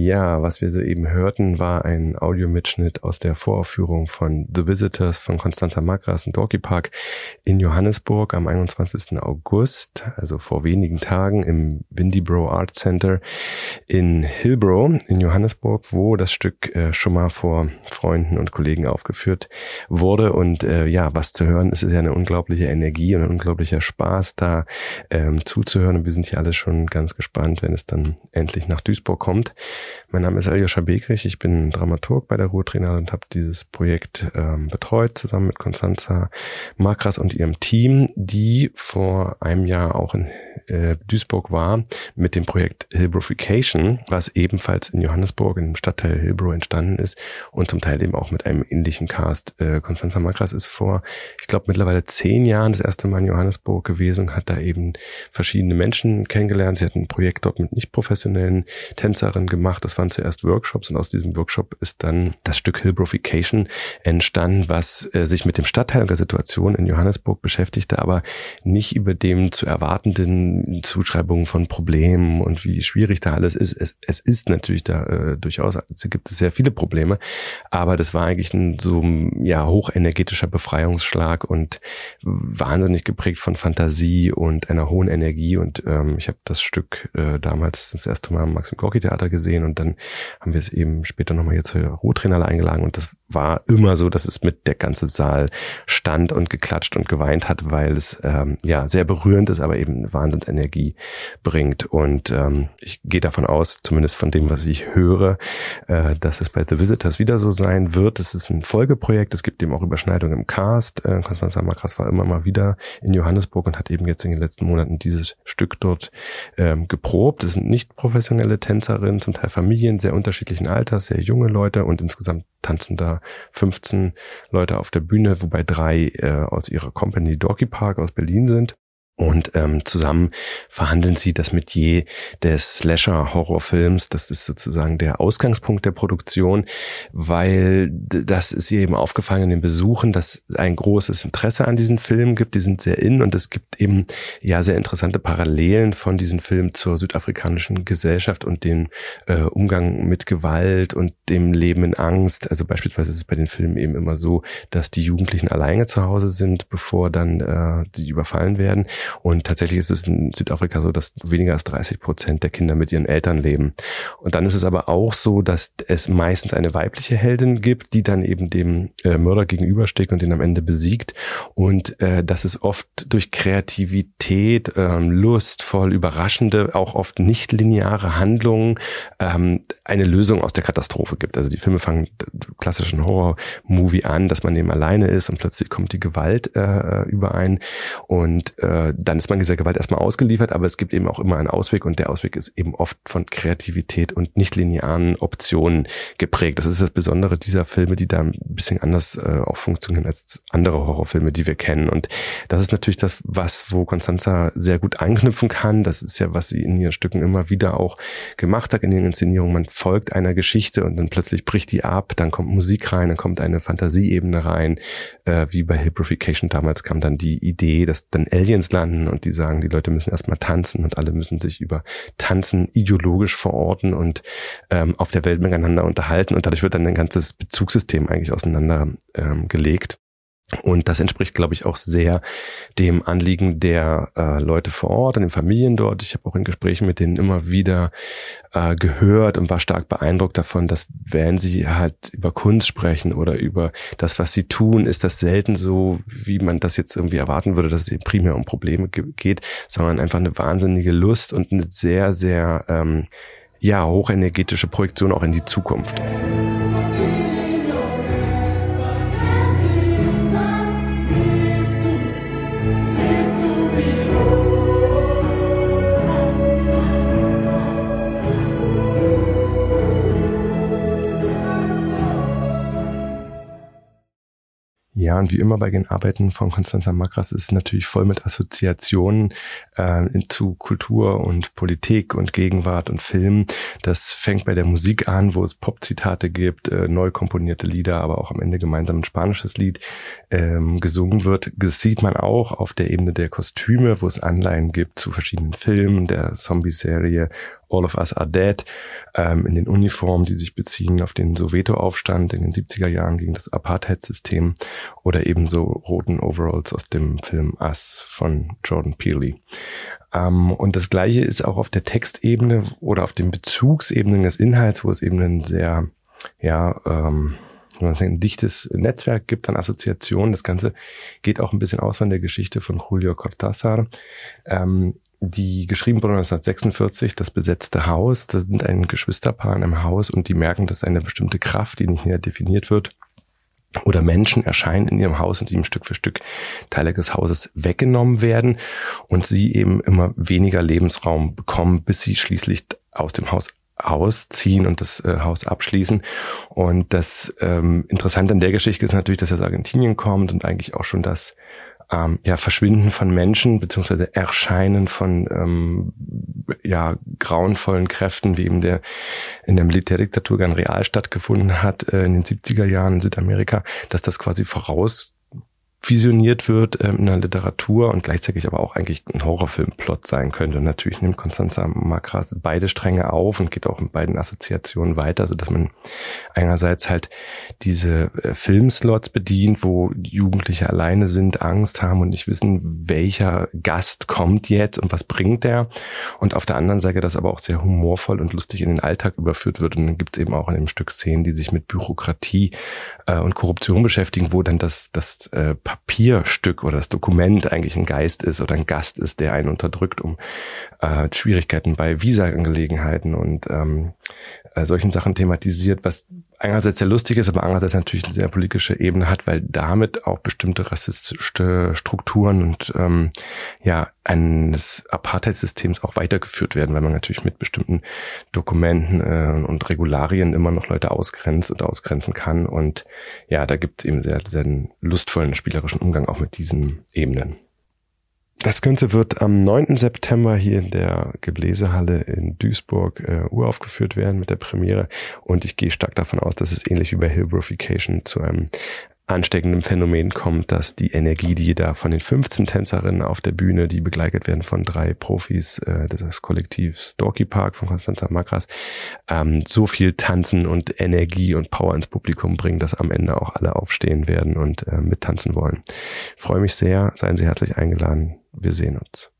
Ja, was wir soeben hörten, war ein Audiomitschnitt aus der Voraufführung von The Visitors von Constanza Magras im Dorky Park in Johannesburg am 21. August, also vor wenigen Tagen im Windybro Art Center in Hillbrow in Johannesburg, wo das Stück äh, schon mal vor Freunden und Kollegen aufgeführt wurde. Und äh, ja, was zu hören, es ist ja eine unglaubliche Energie und ein unglaublicher Spaß, da ähm, zuzuhören. Und wir sind hier alle schon ganz gespannt, wenn es dann endlich nach Duisburg kommt. Mein Name ist Aljoscha Begrich, ich bin Dramaturg bei der Ruhrtrainer und habe dieses Projekt ähm, betreut, zusammen mit Constanza Makras und ihrem Team, die vor einem Jahr auch in äh, Duisburg war, mit dem Projekt Hillbrofication, was ebenfalls in Johannesburg, im Stadtteil Hillbrow entstanden ist und zum Teil eben auch mit einem ähnlichen Cast. Äh, Constanza Makras ist vor, ich glaube, mittlerweile zehn Jahren das erste Mal in Johannesburg gewesen, hat da eben verschiedene Menschen kennengelernt. Sie hat ein Projekt dort mit nicht professionellen Tänzerinnen gemacht. Das waren zuerst Workshops und aus diesem Workshop ist dann das Stück Hillbrofication entstanden, was äh, sich mit dem Stadtteil und der Situation in Johannesburg beschäftigte, aber nicht über dem zu erwartenden Zuschreibungen von Problemen und wie schwierig da alles ist. Es, es ist natürlich da äh, durchaus, also gibt es sehr viele Probleme, aber das war eigentlich ein so ja hochenergetischer Befreiungsschlag und wahnsinnig geprägt von Fantasie und einer hohen Energie und ähm, ich habe das Stück äh, damals das erste Mal im Maxim Gorki Theater gesehen und dann haben wir es eben später nochmal hier zur Ruhrtrainer eingeladen und das war immer so, dass es mit der ganze Saal stand und geklatscht und geweint hat, weil es ähm, ja sehr berührend ist, aber eben Wahnsinnsenergie bringt. Und ähm, ich gehe davon aus, zumindest von dem, was ich höre, äh, dass es bei The Visitors wieder so sein wird. Es ist ein Folgeprojekt, es gibt eben auch Überschneidungen im Cast. Äh, Konstanza Makras war immer mal wieder in Johannesburg und hat eben jetzt in den letzten Monaten dieses Stück dort ähm, geprobt. Es sind nicht professionelle Tänzerinnen, zum Teil Familien sehr unterschiedlichen Alters, sehr junge Leute und insgesamt tanzen da 15 Leute auf der Bühne, wobei drei äh, aus ihrer Company Dorky Park aus Berlin sind. Und ähm, zusammen verhandeln sie das Metier des Slasher-Horrorfilms. Das ist sozusagen der Ausgangspunkt der Produktion, weil das ist ihr eben aufgefallen in den Besuchen, dass ein großes Interesse an diesen Filmen gibt. Die sind sehr in und es gibt eben ja sehr interessante Parallelen von diesen Filmen zur südafrikanischen Gesellschaft und dem äh, Umgang mit Gewalt und dem Leben in Angst. Also beispielsweise ist es bei den Filmen eben immer so, dass die Jugendlichen alleine zu Hause sind, bevor dann äh, sie überfallen werden. Und tatsächlich ist es in Südafrika so, dass weniger als 30 Prozent der Kinder mit ihren Eltern leben. Und dann ist es aber auch so, dass es meistens eine weibliche Heldin gibt, die dann eben dem äh, Mörder gegenübersteht und den am Ende besiegt. Und äh, dass es oft durch Kreativität, ähm, lustvoll, überraschende, auch oft nicht lineare Handlungen ähm, eine Lösung aus der Katastrophe gibt. Also die Filme fangen klassischen Horror-Movie an, dass man eben alleine ist und plötzlich kommt die Gewalt äh, überein. Und äh, dann ist man dieser Gewalt erstmal ausgeliefert, aber es gibt eben auch immer einen Ausweg und der Ausweg ist eben oft von Kreativität und nicht linearen Optionen geprägt. Das ist das Besondere dieser Filme, die da ein bisschen anders äh, auch funktionieren als andere Horrorfilme, die wir kennen. Und das ist natürlich das, was, wo Constanza sehr gut anknüpfen kann. Das ist ja, was sie in ihren Stücken immer wieder auch gemacht hat in ihren Inszenierungen. Man folgt einer Geschichte und dann plötzlich bricht die ab, dann kommt Musik rein, dann kommt eine Fantasieebene rein, äh, wie bei Hybrification damals kam dann die Idee, dass dann Aliens landen und die sagen, die Leute müssen erstmal tanzen und alle müssen sich über Tanzen ideologisch verorten und ähm, auf der Welt miteinander unterhalten und dadurch wird dann ein ganzes Bezugssystem eigentlich auseinander ähm, gelegt. Und das entspricht, glaube ich, auch sehr dem Anliegen der äh, Leute vor Ort, an den Familien dort. Ich habe auch in Gesprächen mit denen immer wieder äh, gehört und war stark beeindruckt davon, dass wenn sie halt über Kunst sprechen oder über das, was sie tun, ist das selten so, wie man das jetzt irgendwie erwarten würde, dass es eben primär um Probleme geht, sondern einfach eine wahnsinnige Lust und eine sehr, sehr ähm, ja hochenergetische Projektion auch in die Zukunft. Und wie immer bei den Arbeiten von Konstanza Makras ist es natürlich voll mit Assoziationen äh, zu Kultur und Politik und Gegenwart und Film. Das fängt bei der Musik an, wo es Pop-Zitate gibt, äh, neu komponierte Lieder, aber auch am Ende gemeinsam ein spanisches Lied ähm, gesungen wird. Das sieht man auch auf der Ebene der Kostüme, wo es Anleihen gibt zu verschiedenen Filmen, der Zombie-Serie All of Us Are Dead, ähm, in den Uniformen, die sich beziehen auf den Soweto-Aufstand in den 70er Jahren gegen das Apartheid-System oder ebenso roten Overalls aus dem Film Us von Jordan Peele. Ähm, und das Gleiche ist auch auf der Textebene oder auf den Bezugsebenen des Inhalts, wo es eben ein sehr, ja, ähm, wenn man sagt, ein dichtes Netzwerk gibt an Assoziationen. Das Ganze geht auch ein bisschen aus von der Geschichte von Julio Cortázar. Ähm, die geschrieben wurde 1946, das besetzte Haus. Da sind ein Geschwisterpaar in einem Haus und die merken, dass eine bestimmte Kraft, die nicht näher definiert wird, oder Menschen erscheinen in ihrem Haus und ihm Stück für Stück Teile des Hauses weggenommen werden und sie eben immer weniger Lebensraum bekommen, bis sie schließlich aus dem Haus ausziehen und das äh, Haus abschließen. Und das ähm, Interessante an der Geschichte ist natürlich, dass er aus Argentinien kommt und eigentlich auch schon das ähm, ja, Verschwinden von Menschen beziehungsweise Erscheinen von ähm, ja, grauenvollen Kräften, wie eben der in der Militärdiktatur gern real stattgefunden hat äh, in den 70er Jahren in Südamerika, dass das quasi voraus visioniert wird ähm, in der Literatur und gleichzeitig aber auch eigentlich ein Horrorfilmplot sein könnte. Und natürlich nimmt Constanza Makras beide Stränge auf und geht auch in beiden Assoziationen weiter, so dass man einerseits halt diese äh, Filmslots bedient, wo Jugendliche alleine sind, Angst haben und nicht wissen, welcher Gast kommt jetzt und was bringt der. Und auf der anderen Seite das aber auch sehr humorvoll und lustig in den Alltag überführt wird. Und dann gibt es eben auch in dem Stück Szenen, die sich mit Bürokratie äh, und Korruption beschäftigen, wo dann das, das äh, Papierstück oder das Dokument eigentlich ein Geist ist oder ein Gast ist, der einen unterdrückt, um äh, Schwierigkeiten bei Visa-Angelegenheiten und ähm, äh, solchen Sachen thematisiert, was einerseits sehr lustig ist, aber andererseits natürlich eine sehr politische Ebene hat, weil damit auch bestimmte rassistische Strukturen und ähm, ja eines Apartheid-Systems auch weitergeführt werden, weil man natürlich mit bestimmten Dokumenten äh, und Regularien immer noch Leute ausgrenzt und ausgrenzen kann. Und ja, da gibt es eben sehr, sehr lustvollen spielerischen Umgang auch mit diesen Ebenen. Das Ganze wird am 9. September hier in der Gebläsehalle in Duisburg äh, uraufgeführt werden mit der Premiere. Und ich gehe stark davon aus, dass es ähnlich wie bei Hillbrofication zu einem ansteckenden Phänomen kommt, dass die Energie, die da von den 15 Tänzerinnen auf der Bühne, die begleitet werden von drei Profis äh, des Kollektivs Dorky Park von Konstanza Makras, ähm, so viel Tanzen und Energie und Power ins Publikum bringen, dass am Ende auch alle aufstehen werden und äh, mittanzen wollen. Ich freue mich sehr, seien Sie herzlich eingeladen. Wir sehen uns.